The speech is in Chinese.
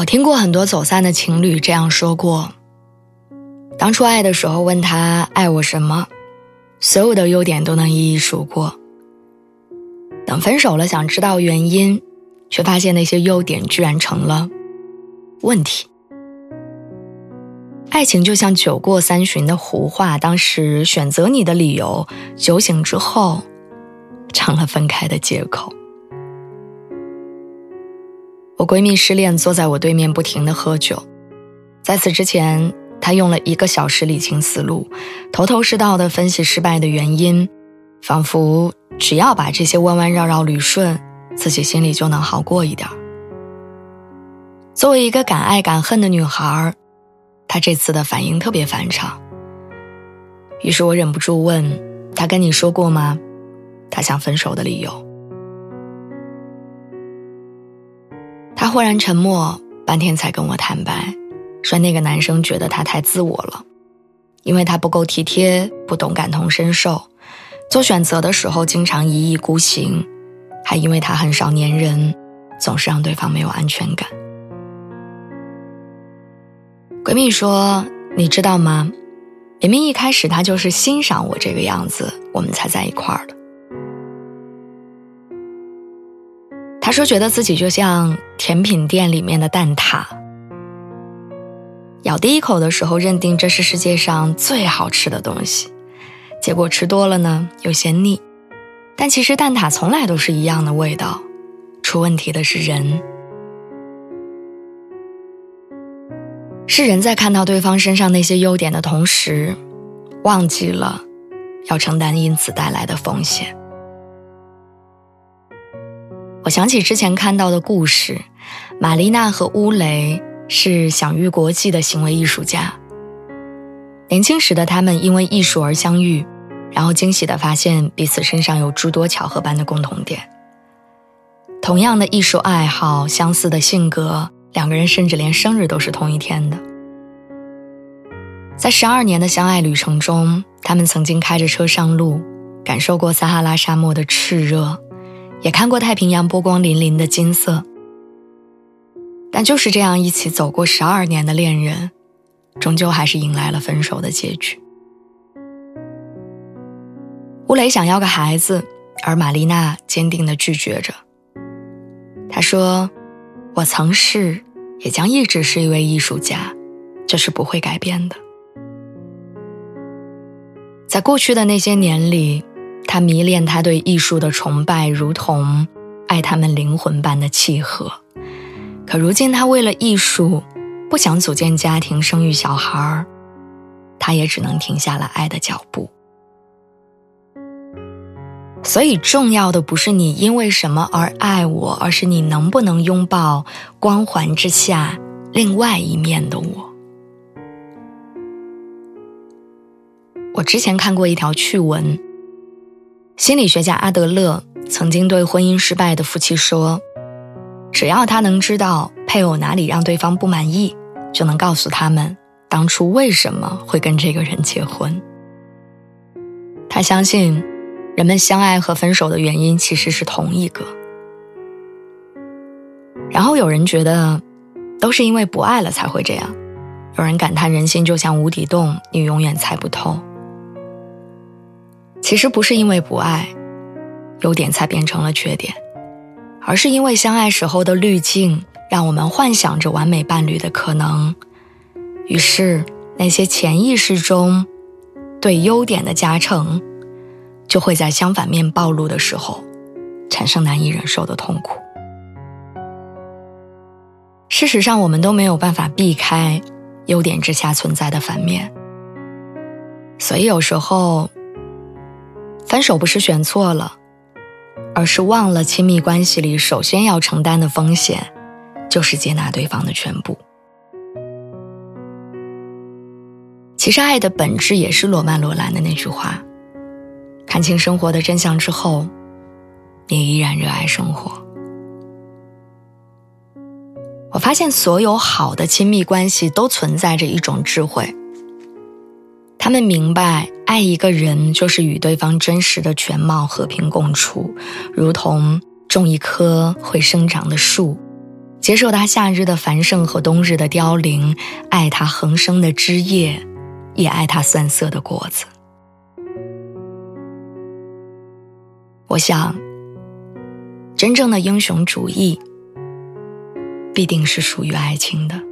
我听过很多走散的情侣这样说过：当初爱的时候问他爱我什么，所有的优点都能一一数过；等分手了想知道原因，却发现那些优点居然成了问题。爱情就像酒过三巡的胡话，当时选择你的理由，酒醒之后成了分开的借口。我闺蜜失恋，坐在我对面不停的喝酒。在此之前，她用了一个小时理清思路，头头是道的分析失败的原因，仿佛只要把这些弯弯绕绕捋顺，自己心里就能好过一点。作为一个敢爱敢恨的女孩，她这次的反应特别反常。于是我忍不住问她：“跟你说过吗？她想分手的理由？”忽然沉默，半天才跟我坦白，说那个男生觉得他太自我了，因为他不够体贴，不懂感同身受，做选择的时候经常一意孤行，还因为他很少粘人，总是让对方没有安全感。闺蜜说：“你知道吗？明明一开始他就是欣赏我这个样子，我们才在一块儿的。”他说：“觉得自己就像甜品店里面的蛋挞，咬第一口的时候认定这是世界上最好吃的东西，结果吃多了呢又嫌腻。但其实蛋挞从来都是一样的味道，出问题的是人，是人在看到对方身上那些优点的同时，忘记了要承担因此带来的风险。”我想起之前看到的故事，玛丽娜和乌雷是享誉国际的行为艺术家。年轻时的他们因为艺术而相遇，然后惊喜地发现彼此身上有诸多巧合般的共同点。同样的艺术爱好，相似的性格，两个人甚至连生日都是同一天的。在十二年的相爱旅程中，他们曾经开着车上路，感受过撒哈拉沙漠的炽热。也看过太平洋波光粼粼的金色，但就是这样一起走过十二年的恋人，终究还是迎来了分手的结局。乌雷想要个孩子，而玛丽娜坚定的拒绝着。他说：“我曾是，也将一直是一位艺术家，这是不会改变的。”在过去的那些年里。他迷恋他对艺术的崇拜，如同爱他们灵魂般的契合。可如今，他为了艺术，不想组建家庭、生育小孩儿，他也只能停下了爱的脚步。所以，重要的不是你因为什么而爱我，而是你能不能拥抱光环之下另外一面的我。我之前看过一条趣闻。心理学家阿德勒曾经对婚姻失败的夫妻说：“只要他能知道配偶哪里让对方不满意，就能告诉他们当初为什么会跟这个人结婚。”他相信，人们相爱和分手的原因其实是同一个。然后有人觉得，都是因为不爱了才会这样；有人感叹人心就像无底洞，你永远猜不透。其实不是因为不爱，优点才变成了缺点，而是因为相爱时候的滤镜，让我们幻想着完美伴侣的可能，于是那些潜意识中对优点的加成，就会在相反面暴露的时候，产生难以忍受的痛苦。事实上，我们都没有办法避开优点之下存在的反面，所以有时候。分手不是选错了，而是忘了亲密关系里首先要承担的风险，就是接纳对方的全部。其实，爱的本质也是罗曼·罗兰的那句话：看清生活的真相之后，你依然热爱生活。我发现，所有好的亲密关系都存在着一种智慧。他们明白，爱一个人就是与对方真实的全貌和平共处，如同种一棵会生长的树，接受它夏日的繁盛和冬日的凋零，爱它横生的枝叶，也爱它酸涩的果子。我想，真正的英雄主义。必定是属于爱情的。